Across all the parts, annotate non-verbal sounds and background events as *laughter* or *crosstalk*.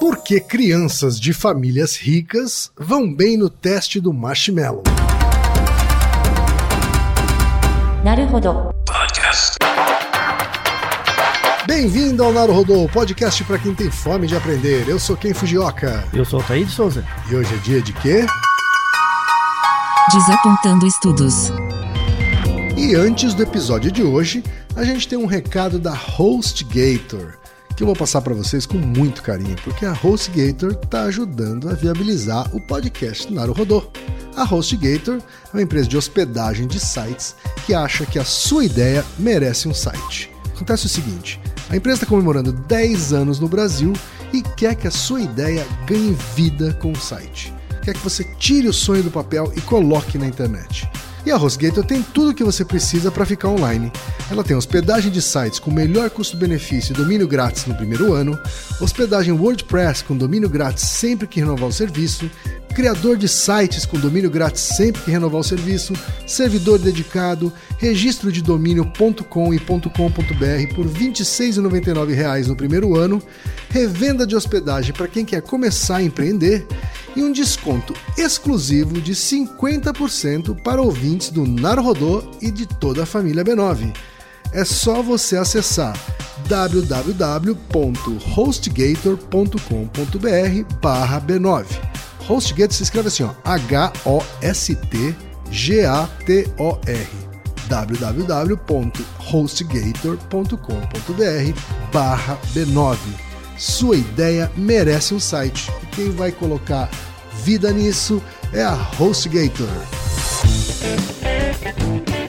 Por que crianças de famílias ricas vão bem no teste do marshmallow? Podcast. Bem-vindo ao Naruhodô, podcast para quem tem fome de aprender. Eu sou Ken Fujioka. Eu sou o de Souza. E hoje é dia de quê? Desapontando estudos. E antes do episódio de hoje, a gente tem um recado da HostGator que eu vou passar para vocês com muito carinho, porque a HostGator está ajudando a viabilizar o podcast Naruhodô. A HostGator é uma empresa de hospedagem de sites que acha que a sua ideia merece um site. Acontece o seguinte: a empresa está comemorando 10 anos no Brasil e quer que a sua ideia ganhe vida com o site. Quer que você tire o sonho do papel e coloque na internet. E a HostGator tem tudo o que você precisa para ficar online. Ela tem hospedagem de sites com melhor custo-benefício e domínio grátis no primeiro ano, hospedagem WordPress com domínio grátis sempre que renovar o serviço, criador de sites com domínio grátis sempre que renovar o serviço, servidor dedicado, registro de domínio.com e .com.br por R$ 26,99 no primeiro ano, revenda de hospedagem para quem quer começar a empreender e um desconto exclusivo de 50% para ouvintes do Narodô e de toda a família B9. É só você acessar www.hostgator.com.br barra B9. HostGator se escreve assim, ó, H-O-S-T-G-A-T-O-R www.hostgator.com.br barra B9 Sua ideia merece um site e quem vai colocar vida nisso é a HostGator.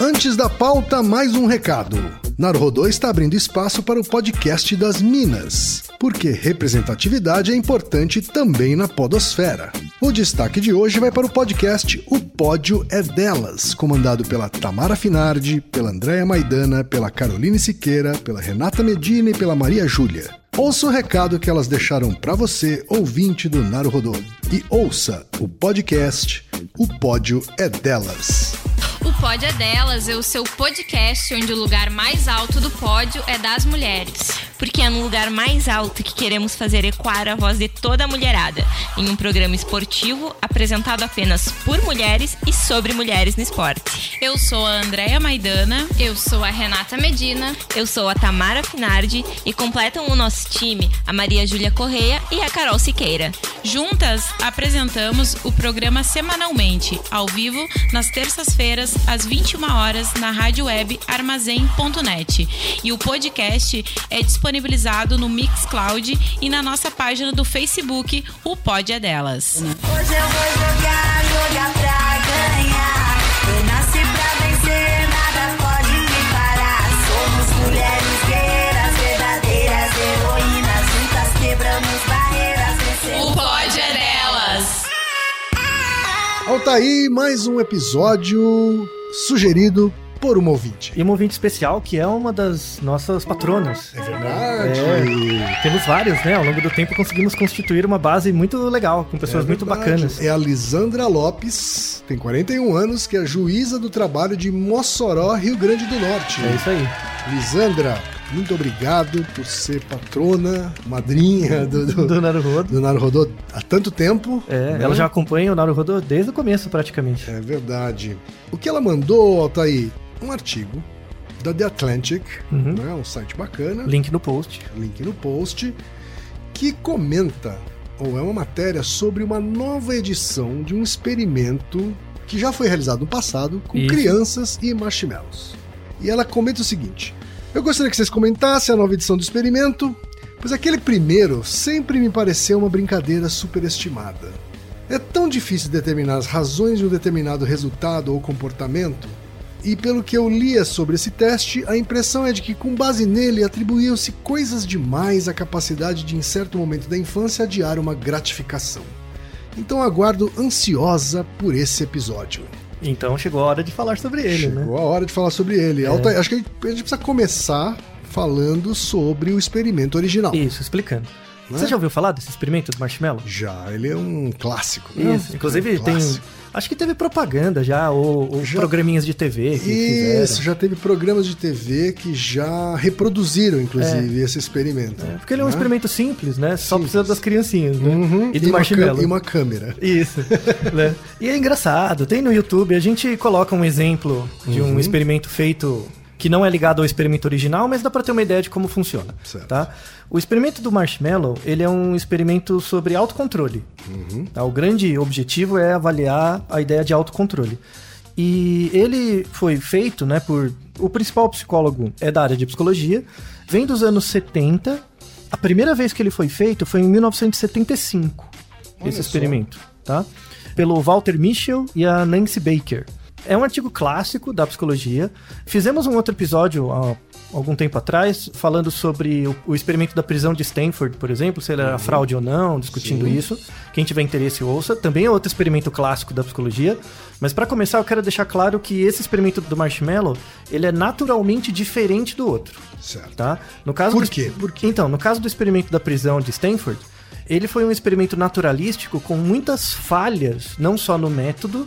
Antes da pauta, mais um recado. Naruhodô está abrindo espaço para o podcast das Minas, porque representatividade é importante também na podosfera. O destaque de hoje vai para o podcast O Pódio é Delas, comandado pela Tamara Finardi, pela Andréa Maidana, pela Caroline Siqueira, pela Renata Medina e pela Maria Júlia. Ouça o recado que elas deixaram para você, ouvinte do Naruhodô, e ouça o podcast O Pódio é Delas. O Pódio é Delas é o seu podcast onde o lugar mais alto do pódio é das mulheres. Porque é no lugar mais alto que queremos fazer ecoar a voz de toda a mulherada, em um programa esportivo apresentado apenas por mulheres e sobre mulheres no esporte. Eu sou a Andréia Maidana. Eu sou a Renata Medina. Eu sou a Tamara Finardi e completam o nosso time a Maria Júlia Correia e a Carol Siqueira. Juntas apresentamos o programa semanalmente, ao vivo, nas terças-feiras, às 21 horas, na rádio web armazém.net. E o podcast é disponibilizado no Mixcloud e na nossa página do Facebook, o Pod é Delas. Hoje eu vou jogar, jogar pra ganhar. Eu nasci pra vencer, nada pode me parar. Somos mulheres guerreiras, verdadeiras heroínas. Juntas quebramos barreiras, vencemos. O Pod é Delas! Altair, mais um episódio sugerido por uma ouvinte. E uma ouvinte especial que é uma das nossas patronas. É verdade. É, temos vários, né? Ao longo do tempo conseguimos constituir uma base muito legal, com pessoas É muito bacanas. É a Lisandra Lopes, tem 41 anos, que é juíza do trabalho de Mossoró, Rio Grande do Norte. É isso aí. Lisandra, muito obrigado por ser patrona, madrinha do, do, *laughs* Do Naruhodo. do Naruhodô há tanto tempo. É, né? ela já acompanha o Naruhodo desde o começo, praticamente. É verdade. O que ela mandou, Altair? Um artigo da The Atlantic, Uhum. né? um site bacana, Link no post. link no post, que comenta, ou é uma matéria sobre uma nova edição de um experimento que já foi realizado no passado com Isso. crianças e marshmallows. E ela comenta o seguinte: Eu gostaria que vocês comentassem a nova edição do experimento, pois aquele primeiro sempre me pareceu uma brincadeira superestimada. É tão difícil determinar as razões de um determinado resultado ou comportamento e pelo que eu lia sobre esse teste, a impressão é de que, com base nele, atribuíam-se coisas demais à capacidade de, em certo momento da infância, adiar uma gratificação. Então aguardo ansiosa por esse episódio. Então chegou a hora de falar sobre ele, né? Chegou a hora de falar sobre ele. Alta- Acho que a gente precisa começar falando sobre o experimento original. Isso, explicando. Né? Você já ouviu falar desse experimento do marshmallow? Já, ele é um clássico. Isso. Inclusive Um tem. clássico. Acho que teve propaganda já, ou, ou Já- programinhas de TV que Isso, fizeram. já teve programas de TV que já reproduziram, inclusive, esse experimento. É, porque ele é um né? experimento simples, né? Só Simples. precisa das criancinhas, né? Uhum, E do uma marshmallow. cam- e uma câmera. Isso. *laughs* né? E é engraçado, tem no YouTube, a gente coloca um exemplo de Uhum. um experimento feito que não é ligado ao experimento original, mas dá pra ter uma ideia de como funciona. Certo. Tá? O experimento do marshmallow, ele é um experimento sobre autocontrole. Uhum. Tá? O grande objetivo é avaliar a ideia de autocontrole. E ele foi feito, né, por o principal psicólogo é da área de psicologia, vem dos anos 70. A primeira vez que ele foi feito foi em 1975 Olha esse só. experimento, tá? Pelo Walter Mischel e a Nancy Baker. É um artigo clássico da psicologia. Fizemos um outro episódio há algum tempo atrás falando sobre o, o experimento da prisão de Stanford, por exemplo, se ele era fraude ou não, discutindo Uhum. Sim. isso. Quem tiver interesse ouça. Também é outro experimento clássico da psicologia. Mas para começar, eu quero deixar claro que esse experimento do marshmallow, ele é naturalmente diferente do outro Certo. tá? No caso Por do- quê? Por Então, no caso do experimento da prisão de Stanford, ele foi um experimento naturalístico com muitas falhas, não só no método,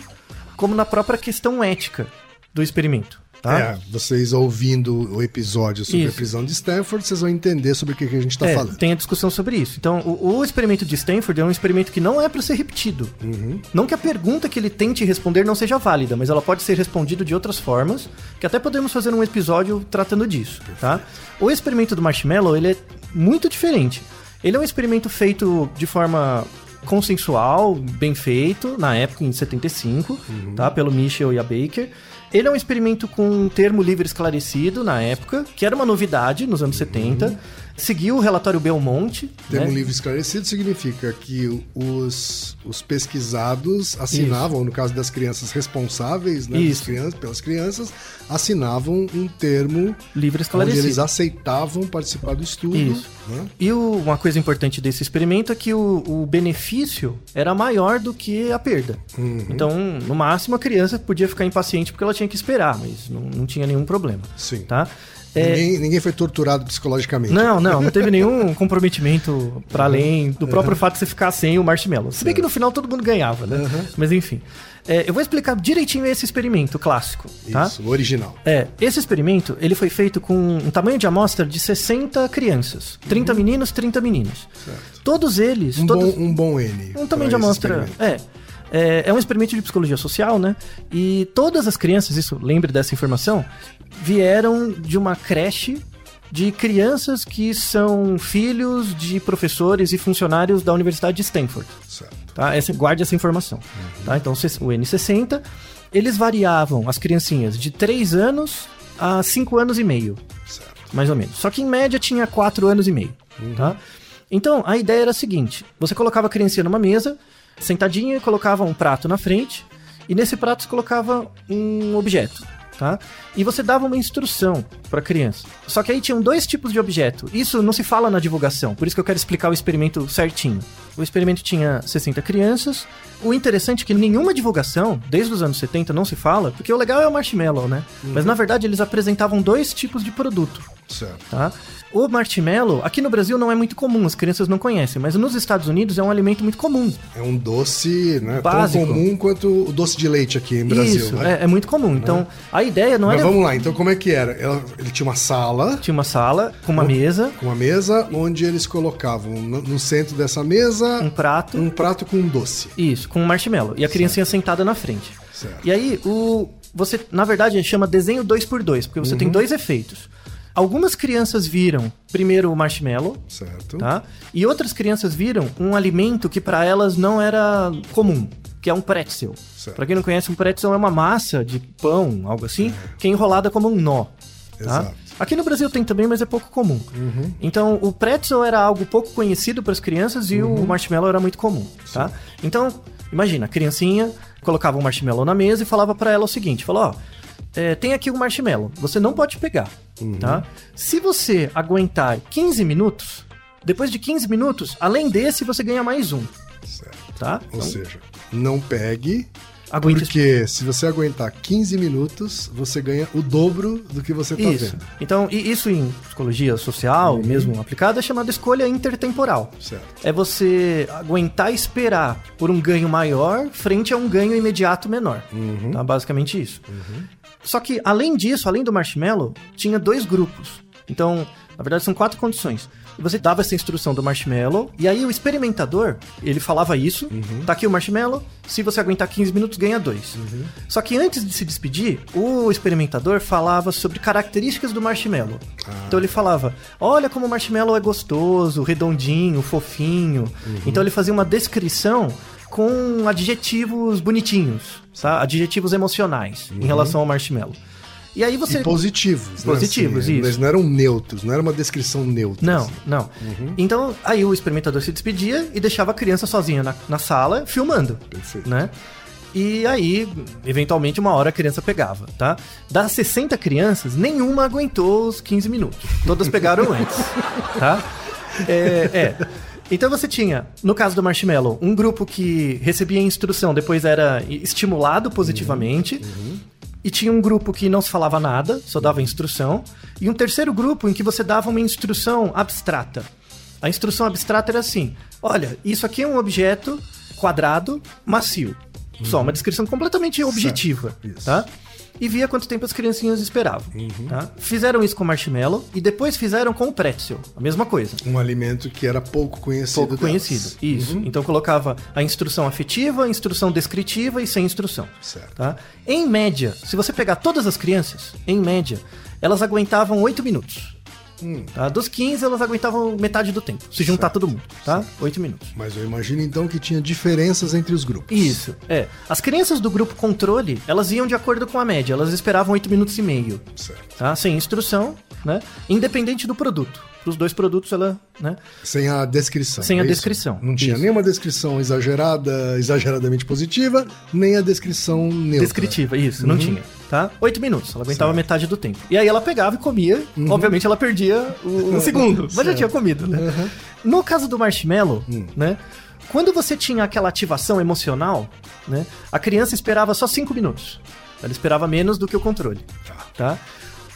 como na própria questão ética do experimento, tá? É, vocês ouvindo o episódio sobre Isso. a prisão de Stanford, vocês vão entender sobre o que, que a gente está É, falando. tem a discussão sobre isso. Então, o, o experimento de Stanford é um experimento que não é para ser repetido. Uhum. Não que a pergunta que ele tente responder não seja válida, mas ela pode ser respondida de outras formas, que até podemos fazer um episódio tratando disso, tá? O experimento do marshmallow, ele é muito diferente. Ele é um experimento feito de forma consensual, bem feito, na época, em 75, tá? Pelo Michel e a Baker. Ele é um experimento com um termo livre esclarecido na época, que era uma novidade nos anos 70. Seguiu o relatório Belmonte. Termo né? livre esclarecido significa que os, os pesquisados assinavam, ou no caso das crianças responsáveis né, das Isso. crianças, pelas crianças, assinavam um termo Livre onde esclarecido. eles aceitavam participar do estudo. Isso. né? E o- uma coisa importante desse experimento é que o, o benefício era maior do que a perda. Uhum. Então, no máximo, a criança podia ficar impaciente porque ela tinha que esperar, mas não, não tinha nenhum problema. Sim. Tá? É, Ninguém, ninguém foi torturado psicologicamente. não, não, não teve nenhum *laughs* comprometimento para além do próprio fato de você ficar sem o marshmallow. Se bem que no final todo mundo ganhava, né? Mas enfim. É, eu vou explicar direitinho esse experimento clássico, tá? Isso, o original. É, esse experimento, ele foi feito com um tamanho de amostra de 60 crianças. 30 meninos, 30 meninos. Todos eles... Um, todos, bom, um bom N. um tamanho de amostra... É, é. É um experimento de psicologia social, né? E todas as crianças, isso, lembre dessa informação, vieram de uma creche de crianças que são filhos de professores e funcionários da Universidade de Stanford Certo. tá? Essa, guarde essa informação. Tá? Então, o N60, eles variavam as criancinhas de 3 anos a 5 anos e meio, Certo. mais ou menos. Só que em média tinha 4 anos e meio. Tá? Então, a ideia era a seguinte: você colocava a criancinha numa mesa, sentadinha, e colocava um prato na frente, e nesse prato você colocava um objeto. Tá? E você dava uma instrução para a criança. Só que aí tinham dois tipos de objeto. Isso não se fala na divulgação, por isso que eu quero explicar o experimento certinho. O experimento tinha 60 crianças. O interessante é que nenhuma divulgação, desde os anos 70, não se fala, porque o legal é o marshmallow, né? Mas na verdade eles apresentavam dois tipos de produto Certo. tá? O marshmallow, aqui no Brasil não é muito comum, as crianças não conhecem, mas nos Estados Unidos é um alimento muito comum. É um doce né, Básico. tão comum quanto o doce de leite aqui em Brasil. Isso, né? é, é muito comum. Então, a ideia não Mas era... vamos lá, então como é que era? Ele tinha uma sala Tinha uma sala com uma mesa, com uma mesa onde eles colocavam no, no centro dessa mesa um prato, um prato com um doce. isso, com um marshmallow, e a criancinha sentada na frente. Certo. E aí, o você, na verdade, chama desenho 2x2, porque você tem dois efeitos. Algumas crianças viram primeiro o marshmallow, Certo? tá? E outras crianças viram um alimento que para elas não era comum, que é um pretzel. Para quem não conhece, um pretzel é uma massa de pão, algo assim, que é enrolada como um nó. Tá? Exato. Aqui no Brasil tem também, mas é pouco comum. Então, o pretzel era algo pouco conhecido para as crianças e o marshmallow era muito comum, tá? Então, imagina, a criancinha colocava um marshmallow na mesa e falava para ela o seguinte, falou, ó, é, tem aqui um marshmallow, você não pode pegar, tá? Se você aguentar 15 minutos, depois de 15 minutos, além desse, você ganha mais um, Certo. tá? Ou Então, seja, não pegue Aguente Porque se você aguentar 15 minutos, você ganha o dobro do que você tá Isso. vendo. Então, e isso em psicologia social, mesmo aplicada, é chamada escolha intertemporal. Certo. É você aguentar esperar por um ganho maior frente a um ganho imediato menor. Tá? Basicamente isso. Só que, além disso, além do marshmallow, tinha dois grupos. Então, na verdade, são quatro condições. E Você dava essa instrução do marshmallow, e aí o experimentador, ele falava isso, tá aqui o marshmallow, se você aguentar 15 minutos, ganha dois. Só que antes de se despedir, o experimentador falava sobre características do marshmallow. Então ele falava, olha como o marshmallow é gostoso, redondinho, fofinho. Então ele fazia uma descrição com adjetivos bonitinhos, tá? Adjetivos emocionais em relação ao marshmallow. E aí você... E positivos. né? Positivos, Assim, isso. Eles não eram neutros, não era uma descrição neutra. Não, assim. não. Então, aí o experimentador se despedia e deixava a criança sozinha na, na sala, filmando. Perfeito. Né? E aí, eventualmente, uma hora a criança pegava, tá? Das 60 crianças, nenhuma aguentou os 15 minutos. Todas pegaram *laughs* antes, tá? É, é. Então você tinha, no caso do Marshmallow, um grupo que recebia instrução, depois era estimulado positivamente. E tinha um grupo que não se falava nada, só dava instrução. E um terceiro grupo em que você dava uma instrução abstrata. A instrução abstrata era assim: olha, isso aqui é um objeto quadrado, macio. Só uma descrição completamente objetiva, tá? E via quanto tempo as criancinhas esperavam. Tá? Fizeram isso com o marshmallow e depois fizeram com o pretzel. A mesma coisa. Um alimento que era pouco conhecido. Pouco delas. conhecido. Isso. Então colocava a instrução afetiva, a instrução descritiva e sem instrução. Certo. Tá? Em média, se você pegar todas as crianças, em média, elas aguentavam 8 minutos. Tá? Dos 15, elas aguentavam metade do tempo. Se juntar todo mundo, tá? 8 minutos. Mas eu imagino então que tinha diferenças entre os grupos. Isso, é. As crianças do grupo controle, elas iam de acordo com a média, elas esperavam 8 minutos e meio, Certo. tá? Sem instrução, né? Independente do produto. Os dois produtos, ela, né? Sem a descrição. Sem a é isso? descrição. Não tinha Isso. nenhuma descrição exagerada, exageradamente positiva, nem a descrição neutra. Descritiva, isso, não tinha. Tá? Oito minutos, ela aguentava Certo. metade do tempo. E aí ela pegava e comia, obviamente ela perdia o, *laughs* um segundo, mas já tinha comido, né? No caso do marshmallow, né? Quando você tinha aquela ativação emocional, né? A criança esperava só cinco minutos. Ela esperava menos do que o controle. Tá?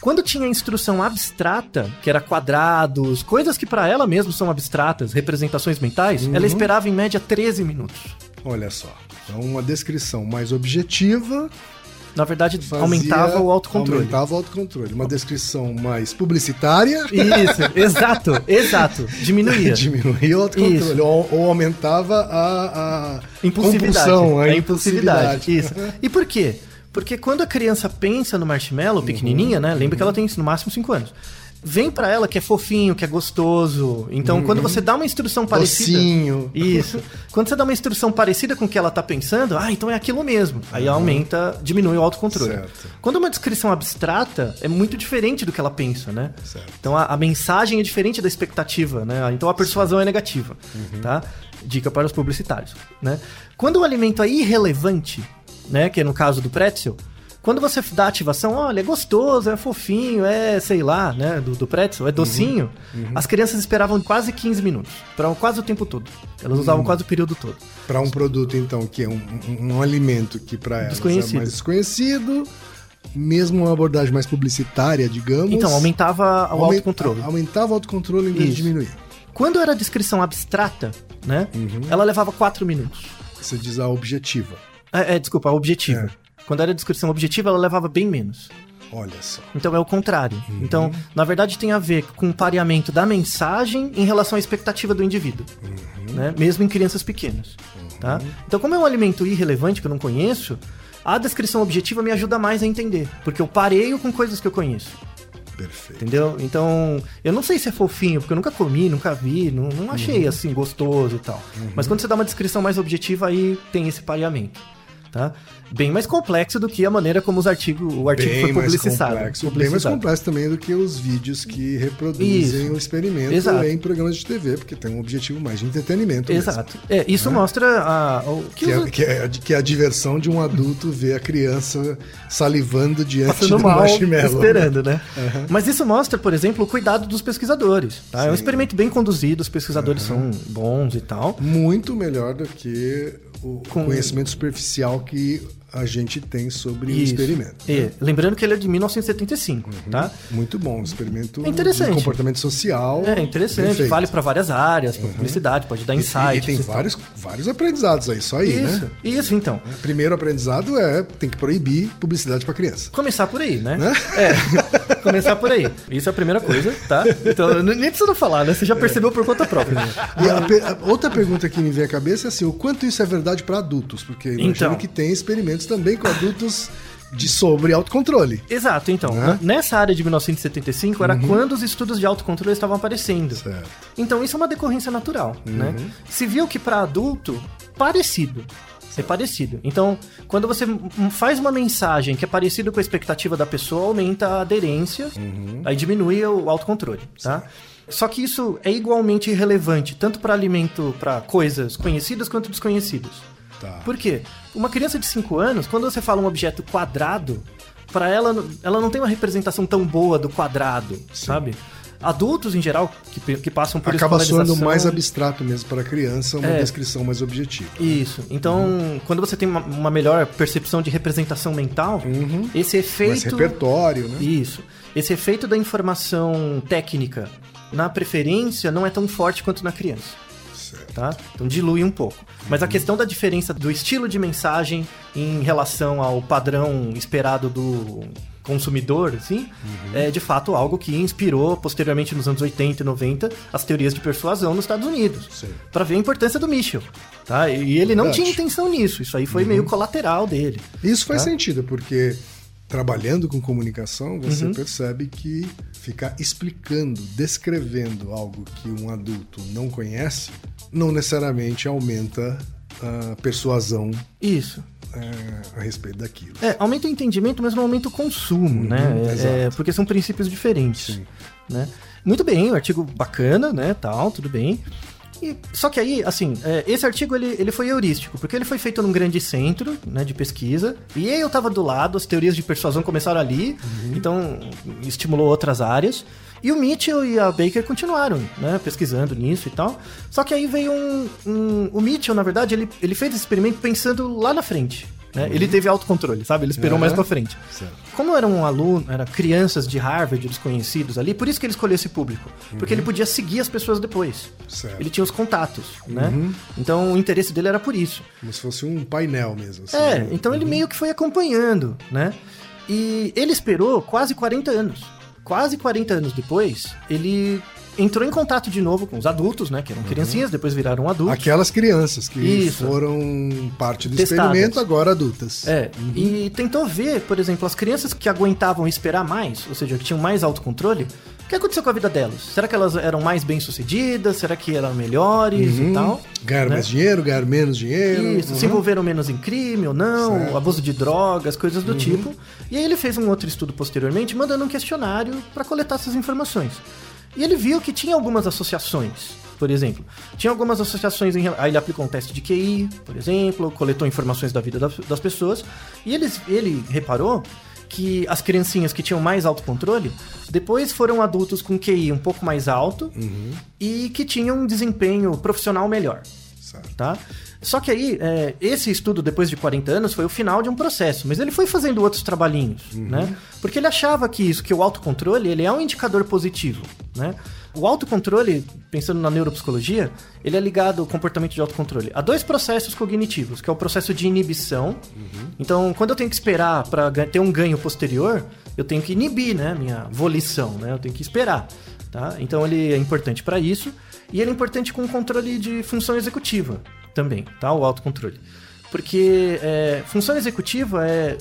Quando tinha instrução abstrata, que era quadrados, coisas que pra ela mesmo são abstratas, representações mentais, ela esperava em média 13 minutos. Olha só. Então, uma descrição mais objetiva. Na verdade, fazia- aumentava o autocontrole. Aumentava o autocontrole. Uma descrição mais publicitária. Isso, *laughs* exato, exato. Diminuía. *laughs* Diminuía o autocontrole. Ou, ou aumentava a, a Impulsividade. compulsão, a impulsividade. Isso. *laughs* E por quê? Porque quando a criança pensa no marshmallow pequenininha, né? Lembra que ela tem no máximo 5 anos. Vem pra ela que é fofinho, que é gostoso. Então, quando você dá uma instrução parecida. Docinho. Isso. Quando você dá uma instrução parecida com o que ela tá pensando, ah, então é aquilo mesmo. Aí aumenta, diminui o autocontrole. Certo. Quando uma descrição abstrata, é muito diferente do que ela pensa, né? Certo. Então a, a mensagem é diferente da expectativa, né? Então a persuasão é negativa, tá? Dica para os publicitários, né? Quando o alimento é irrelevante, né? Que é no caso do pretzel, quando você dá ativação, olha, é gostoso, é fofinho, é, sei lá, né, do, do pretzel, é docinho, as crianças esperavam quase 15 minutos, para quase o tempo todo. Elas usavam quase o período todo. Para um produto, então, que é um, um- um alimento que para elas é mais desconhecido, mesmo uma abordagem mais publicitária, digamos. Então, aumentava o autocontrole. Aumentava o autocontrole em vez de Isso. diminuir. Quando era descrição abstrata, né, ela levava 4 minutos. Você diz a objetiva. É, é, desculpa, a objetiva. É. Quando era descrição objetiva, ela levava bem menos. Olha só. Então é o contrário. Então, na verdade, tem a ver com o pareamento da mensagem em relação à expectativa do indivíduo. Né? Mesmo em crianças pequenas. Tá? Então, como é um alimento irrelevante que eu não conheço, a descrição objetiva me ajuda mais a entender. Porque eu pareio com coisas que eu conheço. Perfeito. Entendeu? Então, eu não sei se é fofinho, porque eu nunca comi, nunca vi, não, não achei assim gostoso e tal. Mas quando você dá uma descrição mais objetiva, aí tem esse pareamento. Tá? Bem mais complexo do que a maneira como os artigos, o artigo Bem foi mais publicizado. complexo. Bem mais publicizado. complexo também do que os vídeos que reproduzem Isso. o experimento Exato. em programas de TV, porque tem um objetivo mais de entretenimento. mesmo. Exato. É, isso mostra a, o que, Que os- é, que, é, que é a diversão de um adulto ver a criança salivando diante passando do mal, marshmallow. esperando, né? Mas isso mostra, por exemplo, o cuidado dos pesquisadores. Tá? É um experimento bem conduzido, os pesquisadores são bons e tal. Muito melhor do que o Com- conhecimento superficial que a gente tem sobre o Isso. experimento. É, lembrando que ele é de 1975, tá? Muito bom, um experimento É interessante. de comportamento social. É interessante, vale para várias áreas, pra publicidade, pode dar E- insight. E, tem vários, vários aprendizados aí, só aí, Isso, né? isso então. Primeiro aprendizado é tem que proibir publicidade para criança. Começar por aí, né? É, *laughs* começar por aí. Isso é a primeira coisa, tá? Então, nem precisa falar, né? Você já percebeu por conta própria. E a, a outra pergunta que me vem à cabeça é assim, o quanto isso é verdade para adultos? Porque eu imagino Então. que tem experimentos também com adultos de sobre autocontrole. Exato, então. Né? Uhum. Nessa área de 1975 era quando os estudos de autocontrole estavam aparecendo. Certo. Uhum. Então isso é uma decorrência natural, né? Se viu que para adulto, parecido. É parecido. Então, quando você faz uma mensagem que é parecida com a expectativa da pessoa, aumenta a aderência, Uhum. aí diminui o autocontrole, tá? Só que isso é igualmente irrelevante, tanto para alimento, para coisas conhecidas quanto desconhecidas. Tá. Por quê? Uma criança de 5 anos, quando você fala um objeto quadrado, para ela, ela não tem uma representação tão boa do quadrado, sabe? Adultos, em geral, que, que passam por Acaba soando mais abstrato mesmo para a criança, uma É. descrição mais objetiva. Isso. Então, quando você tem uma, uma melhor percepção de representação mental, esse Mais efeito. repertório, né? Isso. Esse efeito da informação técnica na preferência não é tão forte quanto na criança. Certo. Tá? Então dilui um pouco. Mas a questão da diferença do estilo de mensagem em relação ao padrão esperado do consumidor, assim, é de fato algo que inspirou posteriormente nos anos 80 e 90 as teorias de persuasão nos Estados Unidos. Sim. Para ver a importância do Michel. Tá? E ele não Verdade. tinha intenção nisso. Isso aí foi meio colateral dele. Isso faz Tá? sentido, porque trabalhando com comunicação, você Uhum. percebe que ficar explicando, descrevendo algo que um adulto não conhece, não necessariamente aumenta a persuasão Isso. é, a respeito daquilo. É, aumenta o entendimento, mas não aumenta o consumo, né? É- Uhum, exato. é, porque são princípios diferentes. Né? Muito bem, o artigo bacana, né? Tal, tudo bem. E, só que aí, assim, é, esse artigo ele, ele foi heurístico, porque ele foi feito num grande centro né, de pesquisa, e eu tava do lado, as teorias de persuasão começaram ali, então estimulou outras áreas. E o Mitchell e a Baker continuaram, né, pesquisando nisso e tal. Só que aí veio um. um- o Mitchell, na verdade, ele, ele fez esse experimento pensando lá na frente. Né? Ele teve autocontrole, sabe? Ele esperou Uhum. mais pra frente. Certo. Como era um aluno, eram crianças de Harvard, desconhecidos ali, por isso que ele escolheu esse público. Porque ele podia seguir as pessoas depois. Certo. Ele tinha os contatos, né? Então o interesse dele era por isso. Como se fosse um painel mesmo. assim, É, né? então ele meio que foi acompanhando, né? E ele esperou quase 40 anos. Quase 40 anos depois, ele entrou em contato de novo com os adultos, né? Que eram criancinhas, depois viraram adultos. Aquelas crianças que Isso. foram parte do Testadas. experimento, agora adultas. É, e tentou ver, por exemplo, as crianças que aguentavam esperar mais, ou seja, que tinham mais autocontrole, o que aconteceu com a vida delas? Será que elas eram mais bem-sucedidas? Será que eram melhores e tal? Ganharam né? mais dinheiro, ganharam menos dinheiro. Isso, Uhum. se envolveram menos em crime ou não, Certo. Uhum. abuso de drogas, coisas do tipo. E aí ele fez um outro estudo posteriormente, mandando um questionário para coletar essas informações. E ele viu que tinha algumas associações. Por exemplo, tinha algumas associações em. Aí ele aplicou um teste de QI, por exemplo, coletou informações da vida das, das pessoas. E eles, ele reparou que as criancinhas que tinham mais autocontrole, depois foram adultos com QI um pouco mais alto Uhum. e que tinham um desempenho profissional melhor Certo. tá? Só que aí, é, esse estudo, depois de 40 anos, foi o final de um processo, mas ele foi fazendo outros trabalhinhos, né? Porque ele achava que isso, que o autocontrole, ele é um indicador positivo, né? O autocontrole, pensando na neuropsicologia, ele é ligado ao comportamento de autocontrole a dois processos cognitivos, que é o processo de inibição. Então, quando eu tenho que esperar para ter um ganho posterior, eu tenho que inibir, né, minha volição, né? Eu tenho que esperar, tá? Então ele é importante para isso e ele é importante com o controle de função executiva também, tá? O autocontrole. Porque é, função executiva é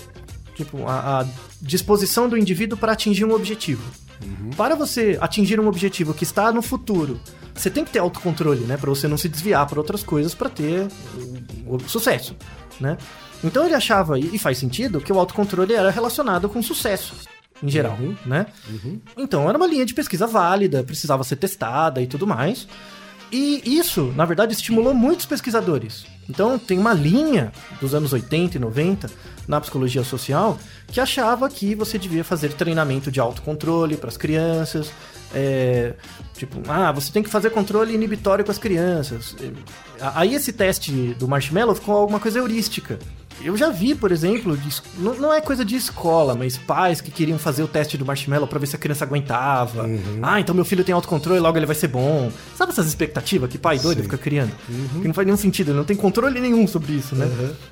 tipo a, a disposição do indivíduo para atingir um objetivo. Para você atingir um objetivo que está no futuro, você tem que ter autocontrole, né? Para você não se desviar para outras coisas para ter o, o sucesso, né? Então ele achava, e faz sentido, que o autocontrole era relacionado com sucesso, em geral, né? Então era uma linha de pesquisa válida, precisava ser testada e tudo mais. E isso, na verdade, estimulou muitos pesquisadores. Então, tem uma linha dos anos 80 e 90 na psicologia social que achava que você devia fazer treinamento de autocontrole para as crianças. é, tipo, ah, você tem que fazer controle inibitório com as crianças. Aí esse teste do marshmallow ficou alguma coisa heurística. Eu já vi, por exemplo, de não, não é coisa de escola, mas pais que queriam fazer o teste do marshmallow pra ver se a criança aguentava. Uhum. Ah, então meu filho tem autocontrole, logo ele vai ser bom. Sabe essas expectativas que pai doido Sim. fica criando? Uhum. Que não faz nenhum sentido, ele não tem controle nenhum sobre isso, né?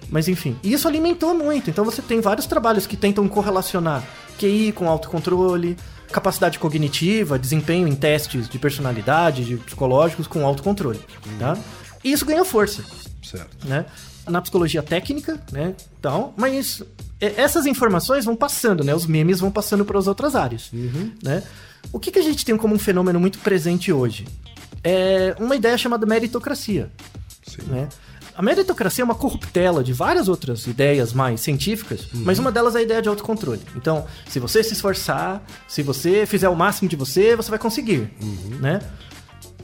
Mas enfim, e isso alimentou muito. Então você tem vários trabalhos que tentam correlacionar QI com autocontrole, capacidade cognitiva, desempenho em testes de personalidade, de psicológicos com autocontrole, tá? E isso ganhou força Certo. né? Na psicologia técnica, né? Então, mas é, essas informações vão passando, né? Os memes vão passando para as outras áreas, né? O que, que a gente tem como um fenômeno muito presente hoje? É uma ideia chamada meritocracia, Sim. né? A meritocracia é uma corruptela de várias outras ideias mais científicas, mas uma delas é a ideia de autocontrole. Então, se você se esforçar, se você fizer o máximo de você, você vai conseguir, né?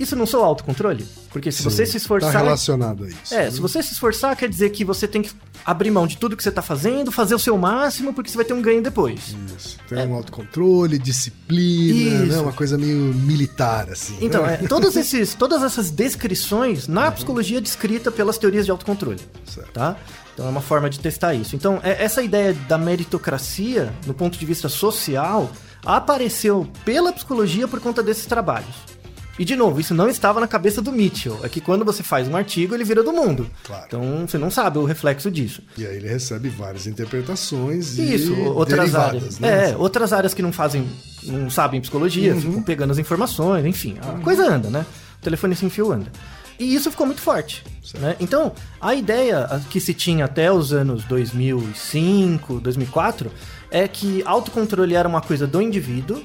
Isso não sou autocontrole? Porque se você se esforçar... Tá relacionado a isso. É, se você se esforçar, quer dizer que você tem que abrir mão de tudo que você tá fazendo, fazer o seu máximo, porque você vai ter um ganho depois. Isso. Tem um autocontrole, disciplina, É. Né? Uma coisa meio militar, assim. Então, né? é, *laughs* todos esses, todas essas descrições na psicologia é descrita pelas teorias de autocontrole. Certo. Tá? Então é uma forma de testar isso. Então, é- essa ideia da meritocracia, no ponto de vista social, apareceu pela psicologia por conta desses trabalhos. E, de novo, isso não estava na cabeça do Mitchell. É que quando você faz um artigo, ele vira do mundo. Claro. Então, você não sabe o reflexo disso. E aí ele recebe várias interpretações Isso, e outras derivadas, áreas. né? É, outras áreas que não fazem, não sabem psicologia, ficam pegando as informações, enfim, a coisa anda, né? O telefone sem fio anda. E isso ficou muito forte. Né? Então, a ideia que se tinha até os anos 2005, 2004, é que autocontrole era uma coisa do indivíduo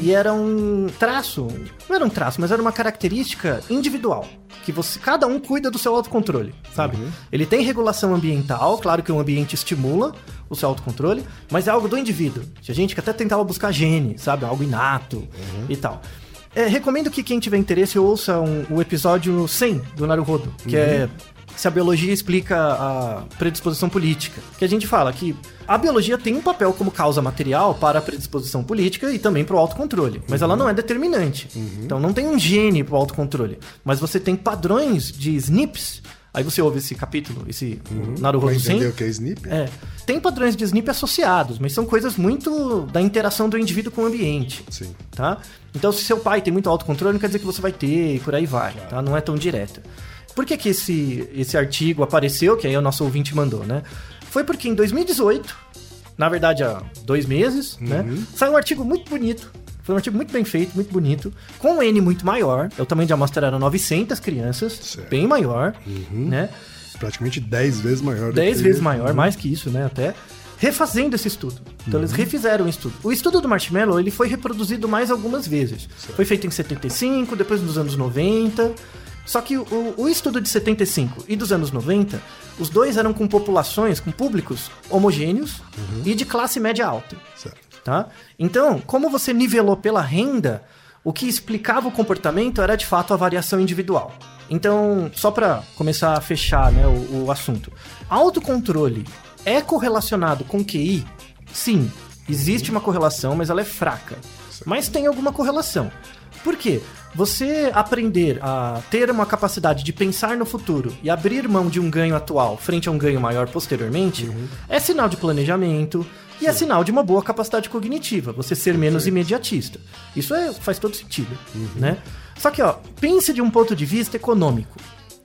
e era um traço, não era um traço, mas era uma característica individual. Que você, cada um cuida do seu autocontrole, sabe? Ele tem regulação ambiental, claro que o ambiente estimula o seu autocontrole, mas é algo do indivíduo. Tinha gente que até tentava buscar gene, sabe? Algo inato e tal. É, recomendo que quem tiver interesse ouça um- o episódio 100 do Naruhodo, que é se a biologia explica a predisposição política. Que a gente fala que a biologia tem um papel como causa material para a predisposição política e também para o autocontrole, mas ela não é determinante. Então não tem um gene para o autocontrole, mas você tem padrões de SNPs. Aí você ouve esse capítulo, esse Pra Naruhodo 100. entender o que é SNP? É. Tem padrões de SNP associados, mas são coisas muito da interação do indivíduo com o ambiente. Sim. Tá? Então, se seu pai tem muito autocontrole, não quer dizer que você vai ter e por aí vai, tá? Não é tão direto. Por que, que esse, esse artigo apareceu, que aí o nosso ouvinte mandou, né? Foi porque em 2018, na verdade há dois meses, né? Saiu um artigo muito bonito. Foi um artigo muito bem feito, muito bonito, com um N muito maior. O tamanho de amostra era 900 crianças, Certo. bem maior, né? Praticamente 10 vezes maior. do 10 que- vezes maior, mais que isso, né, até, refazendo esse estudo. Então eles refizeram o estudo. O estudo do Marshmallow, ele foi reproduzido mais algumas vezes. Foi feito em 75, depois nos anos 90. Só que o, o estudo de 75 e dos anos 90, os dois eram com populações, com públicos homogêneos e de classe média alta Certo. tá? Então, como você nivelou pela renda, o que explicava o comportamento era de fato a variação individual. Então, só para começar a fechar né, o, o assunto, autocontrole é correlacionado com QI? Sim, existe uma correlação, mas ela é fraca. Mas tem alguma correlação. Por quê? Você aprender a ter uma capacidade de pensar no futuro e abrir mão de um ganho atual frente a um ganho maior posteriormente é sinal de planejamento e é sinal de uma boa capacidade cognitiva, você ser menos imediatista. Isso é, faz todo sentido, né? Só que, ó, pense de um ponto de vista econômico,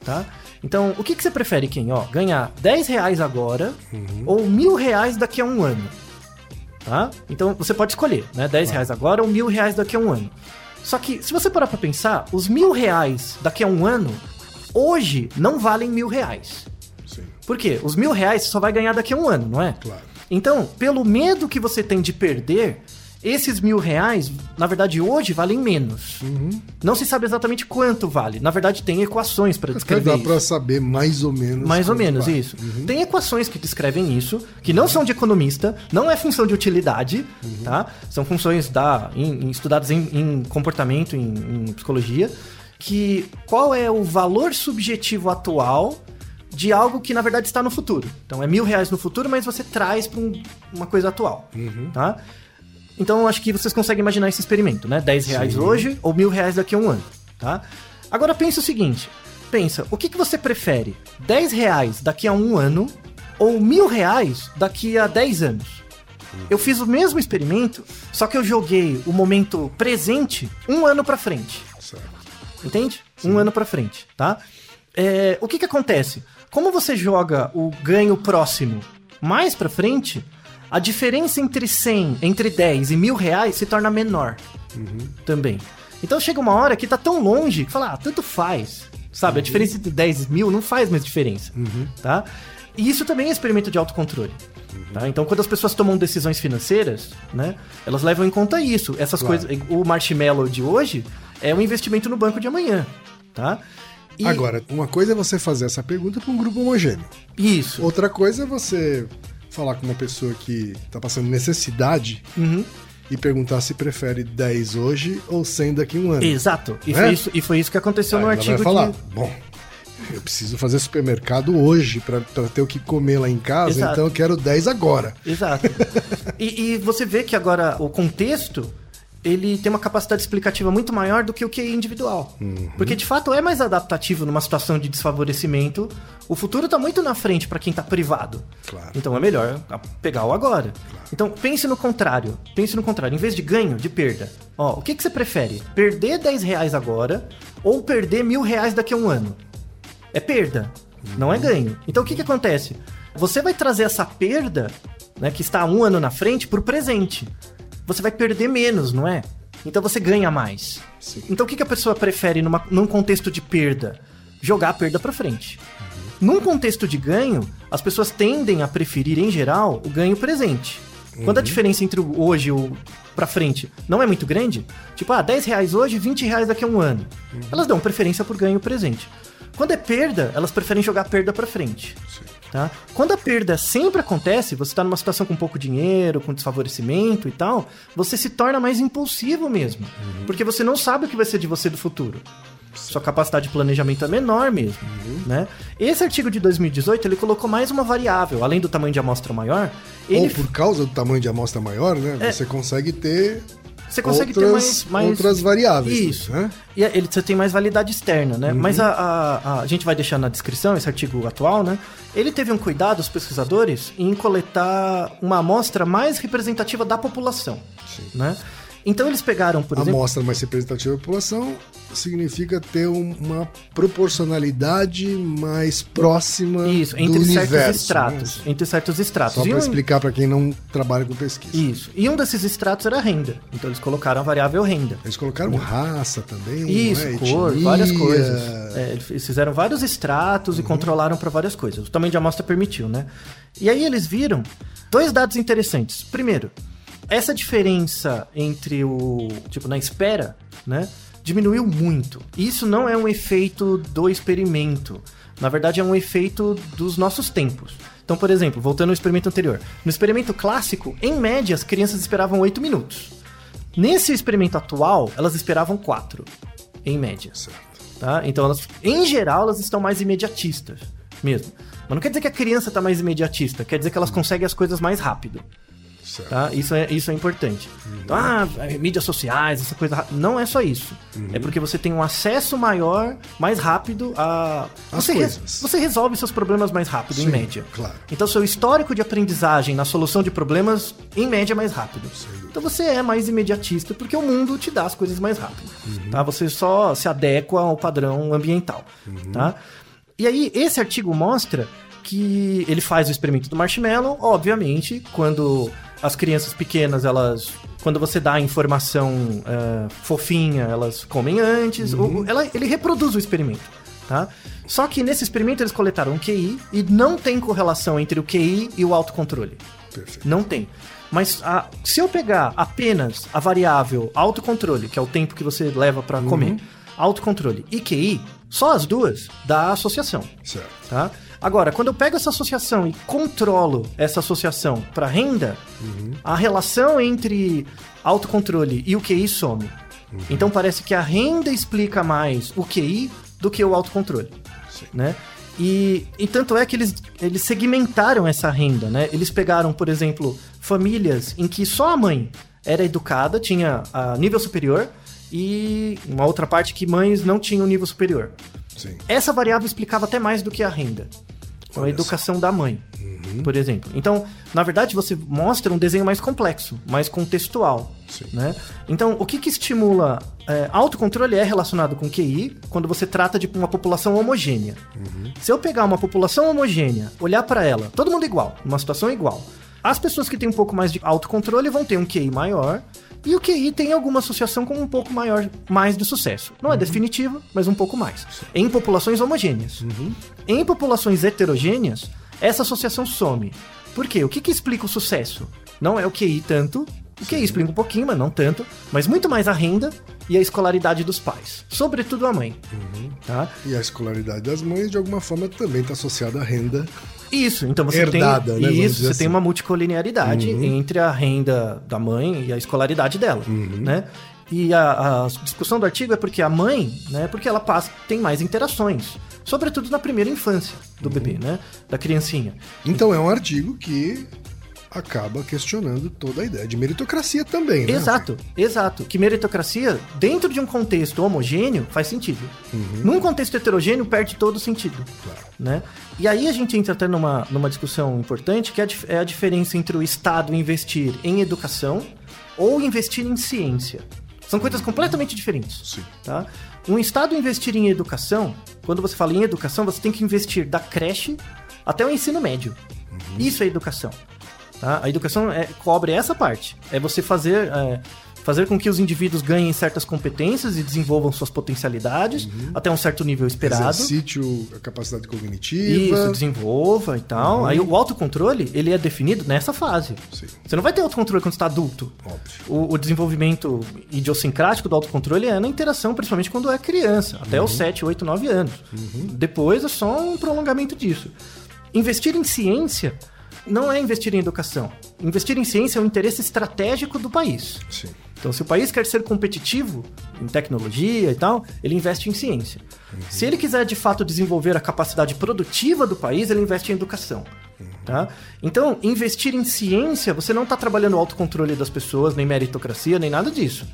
tá? Então, o que, que você prefere, quem? Ó, ganhar 10 reais agora ou mil reais daqui a um ano? Tá? Então você pode escolher, né? 10 reais agora ou mil reais daqui a um ano. Só que, se você parar pra pensar, os mil reais daqui a um ano, hoje, não valem mil reais. Sim. Por quê? Os mil reais você só vai ganhar daqui a um ano, não é? Claro. Então, pelo medo que você tem de perder, esses mil reais, na verdade, hoje valem menos. Não se sabe exatamente quanto vale. Na verdade, tem equações para Até descrever dá pra saber mais ou menos. Mais ou menos, vale. isso. Tem equações que descrevem isso, que não são de economista, não é função de utilidade, tá? São funções da, em- em- estudadas em, em comportamento, em, em psicologia, que qual é o valor subjetivo atual de algo que na verdade está no futuro. Então é mil reais no futuro, mas você traz para uma coisa atual, tá? Então eu acho que vocês conseguem imaginar esse experimento, né? 10 reais hoje ou mil reais daqui a um ano, tá? Agora pensa o seguinte, pensa, o que, que você prefere? 10 reais daqui a um ano ou mil reais daqui a 10 anos. Eu fiz o mesmo experimento, só que eu joguei o momento presente um ano pra frente. Certo. Entende? Um ano pra frente, tá? É, o que que acontece? Como você joga o ganho próximo mais pra frente, a diferença entre 100, entre 10 e mil reais se torna menor também. Então chega uma hora que tá tão longe que fala, ah, tanto faz. Sabe, a diferença entre 10 e mil não faz mais diferença, tá? E isso também é experimento de autocontrole. Tá? Então, quando as pessoas tomam decisões financeiras, né, elas levam em conta isso. Essas Claro. coisas. O marshmallow de hoje é um investimento no banco de amanhã, tá? E- Agora, uma coisa é você fazer essa pergunta para um grupo homogêneo. Isso. Outra coisa é você falar com uma pessoa que tá passando necessidade Uhum. e perguntar se prefere 10 hoje ou 100 daqui a um ano. Exato. E, É? foi isso, e foi isso que aconteceu Aí no artigo vai falar, de. bom, eu preciso fazer supermercado hoje para ter o que comer lá em casa, Exato. então eu quero 10 agora. Exato. *laughs* e, e você vê que agora o contexto ele tem uma capacidade explicativa muito maior do que o QI individual. Uhum. Porque de fato é mais adaptativo numa situação de desfavorecimento. O futuro está muito na frente para quem está privado. Claro. Então é melhor pegar o agora. Então pense no contrário. Pense no contrário. Em vez de ganho, de perda. Ó, o que, que você prefere? Perder 10 reais agora ou perder mil reais daqui a um ano? É perda, não é ganho. Então o que, que acontece? Você vai trazer essa perda, né, que está um ano na frente, pro presente. Você vai perder menos, não é? Então você ganha mais. Sim. Então o que, que a pessoa prefere numa, num contexto de perda? Jogar a perda pra frente. Num contexto de ganho, as pessoas tendem a preferir, em geral, o ganho presente. Quando a diferença entre o hoje e o pra frente não é muito grande, tipo, ah, 10 reais hoje, 20 reais daqui a um ano. Elas dão preferência por ganho presente. Quando é perda, elas preferem jogar perda pra frente. Tá? Quando a perda sempre acontece, você está numa situação com pouco dinheiro, com desfavorecimento e tal, você se torna mais impulsivo mesmo. Porque você não sabe o que vai ser de você do futuro. Sua capacidade de planejamento é menor mesmo, né? Esse artigo de 2018, ele colocou mais uma variável, além do tamanho de amostra maior, ele Ou por causa do tamanho de amostra maior, né? É. Você consegue ter você consegue ter outras, mais, mais outras variáveis. Isso. Né? E ele, você tem mais validade externa, né? Uhum. Mas a, a, a- a gente vai deixar na descrição esse artigo atual, né? Ele teve um cuidado, os pesquisadores, em coletar uma amostra mais representativa da população, né? Então eles pegaram, por A exemplo... amostra mais representativa da população significa ter um- uma proporcionalidade mais próxima Isso, do entre universo. certos estratos. né? Entre certos estratos. Só para um- explicar para quem não trabalha com pesquisa. Isso. E um desses estratos era a renda. Então eles colocaram a variável renda. Eles colocaram raça também, Isso, é? cor, Etnia. várias coisas. É, eles fizeram vários extratos Uhum. e controlaram para várias coisas. O tamanho de amostra permitiu, né? E aí eles viram dois dados interessantes. Primeiro, essa diferença entre o. Tipo, na espera, né? Diminuiu muito. Isso não é um efeito do experimento. Na verdade, é um efeito dos nossos tempos. Então, por exemplo, voltando ao experimento anterior. No experimento clássico, em média, as crianças esperavam 8 minutos. Nesse experimento atual, elas esperavam 4, em média. Tá? Então, elas, em geral, elas estão mais imediatistas mesmo. Mas não quer dizer que a criança está mais imediatista, quer dizer que elas conseguem as coisas mais rápido. Certo. Tá? Isso, é, isso é importante. Então, ah, é, mídias sociais, essa coisa. Não é só isso. É porque você tem um acesso maior, mais rápido a. As Você, coisas. você resolve seus problemas mais rápido, em Sim, média. claro. Então, seu histórico de aprendizagem na solução de problemas, em média, é mais rápido. Então, você é mais imediatista porque o mundo te dá as coisas mais rápido. Tá? Você só se adequa ao padrão ambiental. Tá? E aí, esse artigo mostra que ele faz o experimento do marshmallow, obviamente, quando as crianças pequenas, elas. Quando você dá a informação eh, fofinha, elas comem antes. O- ela- ele reproduz o experimento. Tá? Só que nesse experimento eles coletaram um QI e não tem correlação entre o QI e o autocontrole. Perfeito. Não tem. Mas a- se eu pegar apenas a variável autocontrole, que é o tempo que você leva pra comer, autocontrole e QI, só as duas dá a associação. Certo. Tá? Agora, quando eu pego essa associação e controlo essa associação para renda, a relação entre autocontrole e o QI some. Então parece que a renda explica mais o QI do que o autocontrole. Né? E, e tanto é que eles, eles segmentaram essa renda, né? Eles pegaram, por exemplo, famílias em que só a mãe era educada, tinha a nível superior, e uma outra parte que mães não tinham nível superior. Sim. Essa variável explicava até mais do que a renda. Então, a educação da mãe. por exemplo. Então, na verdade, você mostra um desenho mais complexo, mais contextual. Sim. Né? Então, o que, que estimula. É, autocontrole é relacionado com QI quando você trata de uma população homogênea. Se eu pegar uma população homogênea, olhar pra ela, todo mundo igual, numa situação igual. As pessoas que têm um pouco mais de autocontrole vão ter um QI maior. E o QI tem alguma associação com um pouco maior, mais de sucesso. Não é definitivo, mas um pouco mais. Em populações homogêneas. Em populações heterogêneas, essa associação some. Por quê? O que, que explica o sucesso? Não é o QI tanto. O QI explica um pouquinho, mas não tanto. Mas muito mais a renda e a escolaridade dos pais. Sobretudo a mãe. Tá? E a escolaridade das mães, de alguma forma, também está associada à renda. Isso, então você Herdada, tem né, isso, você assim. tem uma multicolinearidade entre a renda da mãe e a escolaridade dela, né? E a, a discussão do artigo é porque a mãe, né, porque ela passa, tem mais interações, sobretudo na primeira infância do bebê, né, da criancinha. Então é um artigo que acaba questionando toda a ideia de meritocracia também, né? Exato, exato. Que meritocracia, dentro de um contexto homogêneo, faz sentido. Num contexto heterogêneo, perde todo o sentido. Né? E aí a gente entra até numa, numa discussão importante, que é a, é a diferença entre o Estado investir em educação ou investir em ciência. São coisas completamente diferentes. Sim. Tá? Um Estado investir em educação, quando você fala em educação, você tem que investir da creche até o ensino médio. Isso é educação. Tá? A educação é- cobre essa parte. É você fazer, é, fazer com que os indivíduos ganhem certas competências e desenvolvam suas potencialidades até um certo nível esperado. Exercite o- a capacidade cognitiva. Isso, desenvolva e tal. Aí o autocontrole, ele é definido nessa fase. Sim. Você não vai ter autocontrole quando está adulto. Óbvio. O, o desenvolvimento idiosincrático do autocontrole é na interação, principalmente quando é criança, até os 7, 8, 9 anos. Depois é só um prolongamento disso. Investir em ciência não é investir em educação. Investir em ciência é um interesse estratégico do país. Sim. Então, se o país quer ser competitivo em tecnologia e tal, ele investe em ciência. Se ele quiser de fato desenvolver a capacidade produtiva do país, ele investe em educação. Tá? Então, investir em ciência, você não está trabalhando o autocontrole das pessoas, nem meritocracia, nem nada disso.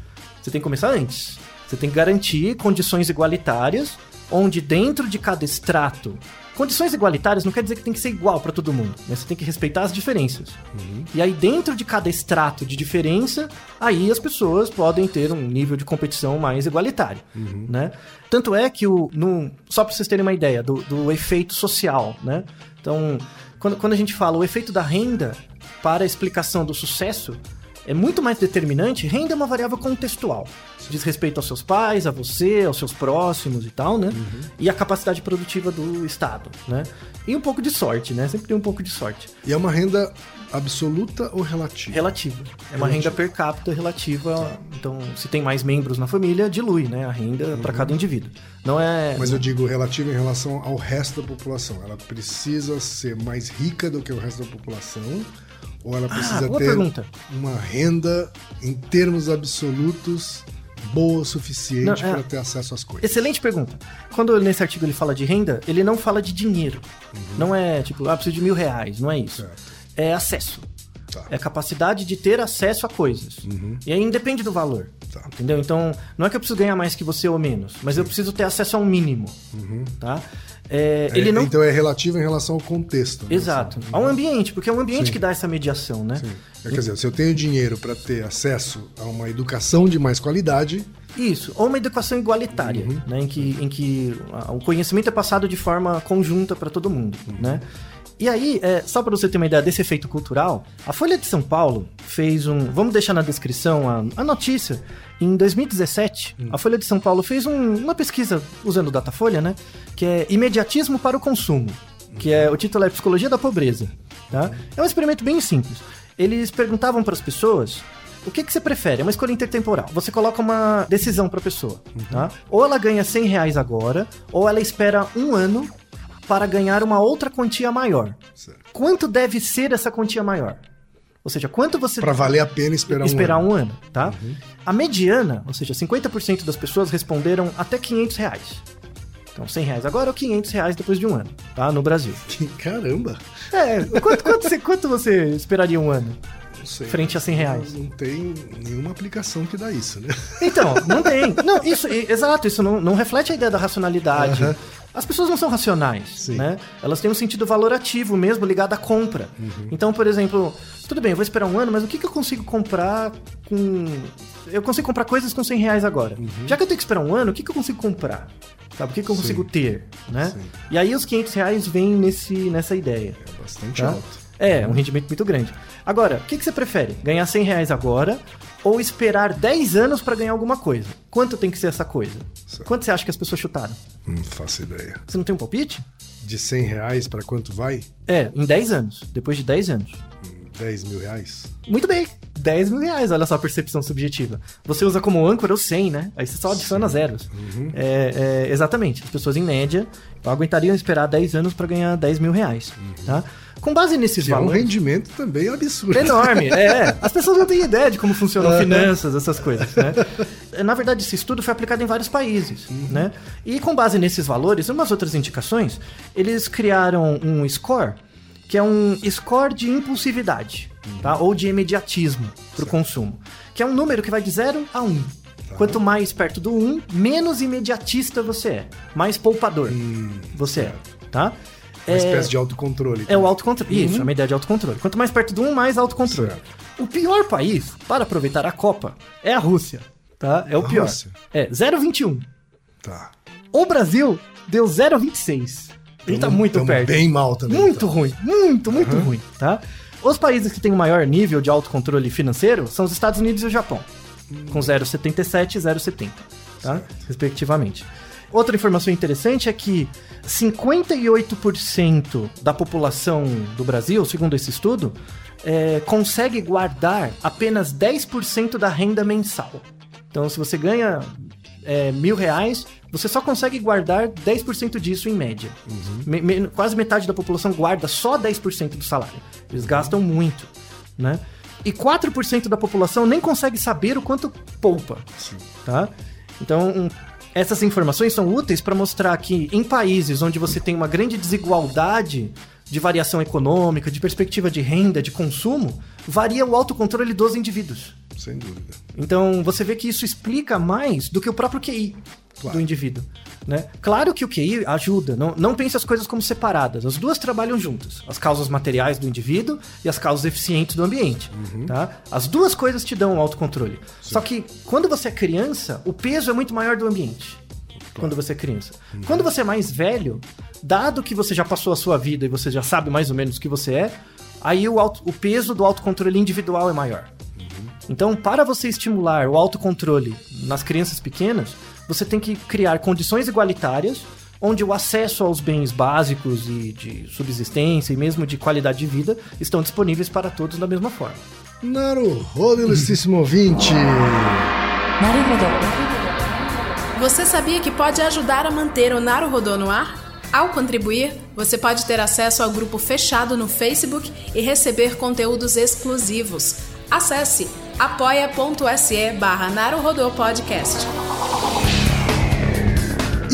Você tem que começar antes. Você tem que garantir condições igualitárias, onde dentro de cada extrato. Condições igualitárias não quer dizer que tem que ser igual para todo mundo, mas você tem que respeitar as diferenças. E aí, dentro de cada extrato de diferença, aí as pessoas podem ter um nível de competição mais igualitário. Né? Tanto é que, o, no, só para vocês terem uma ideia do, do efeito social, né? Então, quando, quando a gente fala o efeito da renda para a explicação do sucesso, é muito mais determinante. Renda é uma variável contextual. Diz respeito aos seus pais, a você, aos seus próximos e tal, né? E a capacidade produtiva do Estado, né? E um pouco de sorte, né? Sempre tem um pouco de sorte. E é uma renda absoluta ou relativa? Relativa. É uma renda per capita relativa. Então, se tem mais membros na família, dilui, né? A renda para cada indivíduo. Não é. Mas eu digo relativa em relação ao resto da população. Ela precisa ser mais rica do que o resto da população? Ou ela precisa Ah, ter pergunta. uma renda em termos absolutos boa o suficiente é- para ter acesso às coisas? Excelente pergunta. Quando nesse artigo ele fala de renda, ele não fala de dinheiro. Não é tipo, ah, preciso de mil reais. Não é isso. Certo. É acesso. Tá. É a capacidade de ter acesso a coisas. E aí independe do valor. Tá. Entendeu? Então, não é que eu preciso ganhar mais que você ou menos, mas eu preciso ter acesso a um mínimo. Tá? É, É, ele não. Então é relativo em relação ao contexto. né? Exato. A um ambiente, porque é um ambiente Sim. que dá essa mediação, né? Sim. Quer dizer, se eu tenho dinheiro para ter acesso a uma educação de mais qualidade, Isso, ou uma educação igualitária, né, em que, em que o conhecimento é passado de forma conjunta para todo mundo, né? E aí, é, só para você ter uma ideia desse efeito cultural, a Folha de São Paulo fez um. Vamos deixar na descrição a, a notícia. Em 2017, a Folha de São Paulo fez um- uma pesquisa usando o Datafolha, né? Que é Imediatismo para o Consumo. Que é o título é Psicologia da Pobreza. Tá? É um experimento bem simples. Eles perguntavam para as pessoas o que, que você prefere? É uma escolha intertemporal. Você coloca uma decisão para a pessoa. Tá? Ou ela ganha 100 reais agora, ou ela espera um ano para ganhar uma outra quantia maior. Certo. Quanto deve ser essa quantia maior? Ou seja, quanto você para valer a pena esperar, esperar um ano. um ano, tá? A mediana, ou seja, 50% das pessoas responderam até 500 reais. Então, 100 reais agora ou 500 reais depois de um ano, tá? No Brasil. Caramba! É, quanto, quanto você, quanto você esperaria um ano? sei. frente a 100 reais. Não tem nenhuma aplicação que dá isso, né? Então, não tem. *laughs* Não, isso, exato, isso não, não reflete a ideia da racionalidade. Aham. As pessoas não são racionais, Sim. né? Elas têm um sentido valorativo mesmo, ligado à compra. Uhum. Então, por exemplo, tudo bem, eu vou esperar um ano, mas o que, que eu consigo comprar com... Eu consigo comprar coisas com 100 reais agora. Já que eu tenho que esperar um ano, o que, que eu consigo comprar? Sabe? O que, que eu Uhum. Sim. consigo ter, né? Sim. E aí os 500 reais vêm nesse, nessa ideia. É bastante Tá? alto. É, um rendimento muito grande. Agora, o que, que você prefere? Ganhar 100 reais agora ou esperar 10 anos pra ganhar alguma coisa? Quanto tem que ser essa coisa? Certo. Quanto você acha que as pessoas chutaram? Não faço ideia. Você não tem um palpite? De 100 reais pra quanto vai? É, em 10 anos. Depois de 10 anos. Hum, 10 mil reais? Muito bem. 10 mil reais, olha só a percepção subjetiva. Você usa como âncora o 100, né? Aí você só adiciona zeros. Uhum. É, é, exatamente. As pessoas, em média, aguentariam esperar 10 anos pra ganhar 10 mil reais. Tá? Com base nesses Que é um valores... rendimento também absurdo. Enorme, é. *laughs* As pessoas não têm ideia de como funcionam Uhum. finanças, essas coisas, né? Na verdade, esse estudo foi aplicado em vários países, Uhum. né? E com base nesses valores e umas outras indicações, eles criaram um score, que é um score de impulsividade, Uhum. tá? Ou de imediatismo para o consumo, que é um número que vai de 0 a 1. Um. Tá. Quanto mais perto do 1, um, menos imediatista você é, mais poupador você é, tá? Hum, Uma É- espécie de autocontrole. é o autocontrole. Isso, é uma ideia de autocontrole. Quanto mais perto do 1, mais autocontrole. Certo. O pior país para aproveitar a Copa é a Rússia, tá? É o A pior. Rússia? É 0,21. Tá. O Brasil deu 0,26. Ele tá muito tamo perto. bem mal também, Muito então. ruim, muito, muito ruim, tá? Os países que têm o maior nível de autocontrole financeiro são os Estados Unidos e o Japão, com 0,77 e 0,70, tá? Respectivamente. Outra informação interessante é que 58% da população do Brasil, segundo esse estudo, é, consegue guardar apenas 10% da renda mensal. Então, se você ganha é, mil reais, você só consegue guardar 10% disso em média. Me- me- quase metade da população guarda só 10% do salário. Eles gastam muito, né? E 4% da população nem consegue saber o quanto poupa, tá? Então, um, essas informações são úteis para mostrar que em países onde você tem uma grande desigualdade de variação econômica, de perspectiva de renda, de consumo, varia o autocontrole dos indivíduos. Sem dúvida. Então você vê que isso explica mais do que o próprio QI Claro. do indivíduo. Né? Claro que o QI ajuda, não, não pense as coisas como separadas. As duas trabalham juntas. As causas materiais do indivíduo e as causas eficientes do ambiente. Tá? As duas coisas te dão o autocontrole. Só que quando você é criança, o peso é muito maior do ambiente. Quando você é criança. Quando você é mais velho, dado que você já passou a sua vida e você já sabe mais ou menos o que você é, aí o, auto- o peso do autocontrole individual é maior. Então, para você estimular o autocontrole nas crianças pequenas, você tem que criar condições igualitárias onde o acesso aos bens básicos e de subsistência e mesmo de qualidade de vida estão disponíveis para todos da mesma forma. Naruhodo, ilustríssimo ouvinte! Você sabia que pode ajudar a manter o Naruhodo no ar? Ao contribuir, você pode ter acesso ao grupo fechado no Facebook e receber conteúdos exclusivos. Acesse apoia.se barra Podcast.